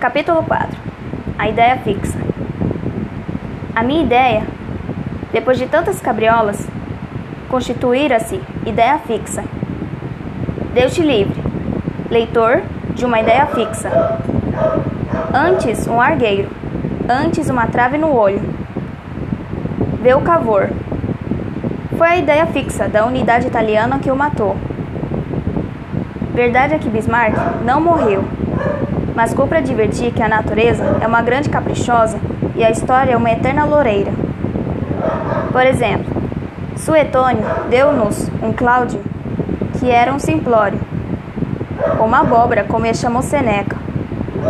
Capítulo 4 A ideia fixa. A minha ideia, depois de tantas cabriolas, constituíra-se ideia fixa. Deus te livre, leitor de uma ideia fixa. Antes um argueiro, antes uma trave no olho. Vê o cavor. Foi a ideia fixa da unidade italiana que o matou. Verdade é que Bismarck não morreu, mas cumpre advertir que a natureza é uma grande caprichosa e a história é uma eterna loureira. Por exemplo, Suetônio deu-nos um Cláudio que era um simplório, uma abóbora, como ele chamou Seneca,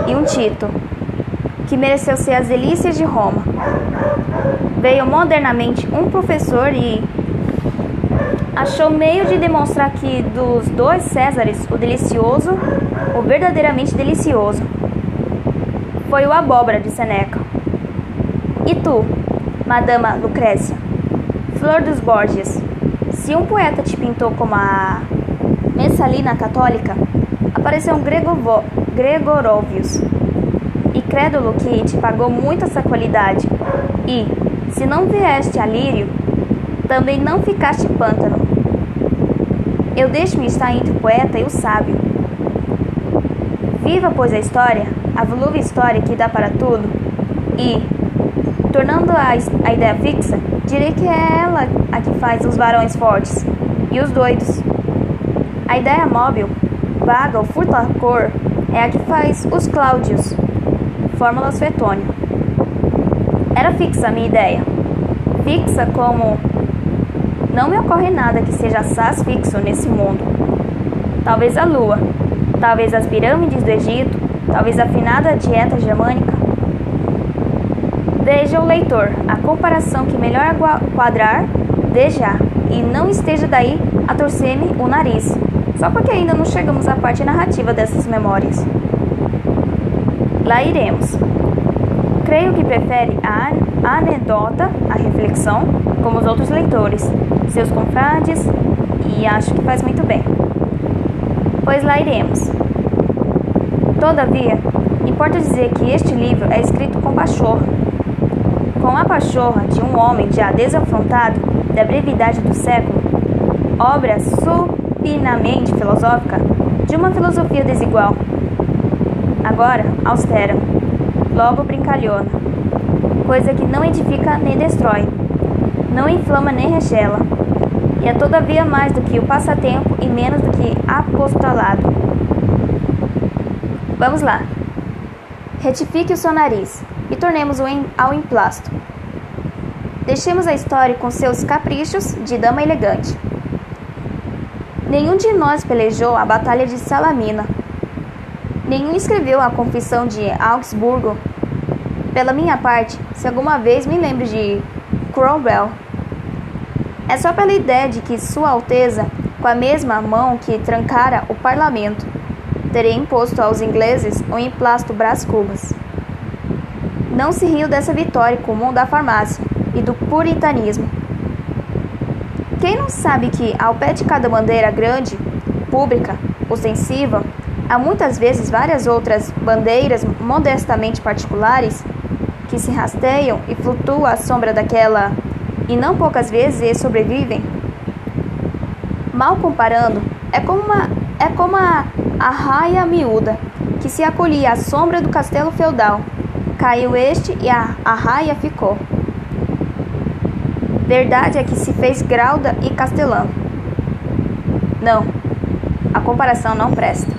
e um Tito, que mereceu ser as delícias de Roma. Veio modernamente um professor e achou meio de demonstrar que dos dois Césares, o delicioso, o verdadeiramente delicioso, foi o abóbora de Seneca. E tu, Madama Lucrécia, flor dos Borgias, se um poeta te pintou como a Messalina católica, apareceu um Gregovo, Gregorovius, e crédulo que te pagou muito essa qualidade, e, se não vieste a lírio, também não ficaste pântano. Eu deixo-me estar entre o poeta e o sábio. Viva, pois, a história, a volúvel história que dá para tudo, e, tornando a, a ideia fixa, direi que é ela a que faz os varões fortes e os doidos. A ideia móvel, vaga ou furta-cor, é a que faz os Cláudios. Fórmula Suetônio. Era fixa a minha ideia. Fixa como não me ocorre nada que seja assaz fixo nesse mundo. Talvez a lua, talvez as pirâmides do Egito, talvez a afinada dieta germânica. Veja o leitor a comparação que melhor quadrar já, e não esteja daí a torcer-me o nariz, só porque ainda não chegamos à parte narrativa dessas memórias. Lá iremos. Creio que prefere a anedota à reflexão, como os outros leitores, seus confrades, e acho que faz muito bem. Pois lá iremos. Todavia, importa dizer que este livro é escrito com pachorra. Com a pachorra de um homem já desafrontado da brevidade do século, obra supinamente filosófica de uma filosofia desigual. Agora, austera, logo brincalhona, coisa que não edifica nem destrói, não inflama nem regela, e é todavia mais do que o passatempo e menos do que apostolado. Vamos lá. Retifique o seu nariz e tornemos-o ao emplasto. Deixemos a história com seus caprichos de dama elegante. Nenhum de nós pelejou a Batalha de Salamina. Nenhum escreveu a Confissão de Augsburgo. Pela minha parte, se alguma vez me lembro de Cromwell, é só pela ideia de que Sua Alteza, com a mesma mão que trancara o parlamento, teria imposto aos ingleses um emplasto Brás Cubas. Não se riu dessa vitória comum da farmácia e do puritanismo. Quem não sabe que, ao pé de cada bandeira grande, pública, ostensiva, há muitas vezes várias outras bandeiras modestamente particulares que se rasteiam e flutuam à sombra daquela e não poucas vezes sobrevivem. Mal comparando, é como, uma, é como a, a raia miúda, que se acolhia à sombra do castelo feudal. Caiu este e a, a raia ficou. Verdade é que se fez grauda e castelão. Não, a comparação não presta.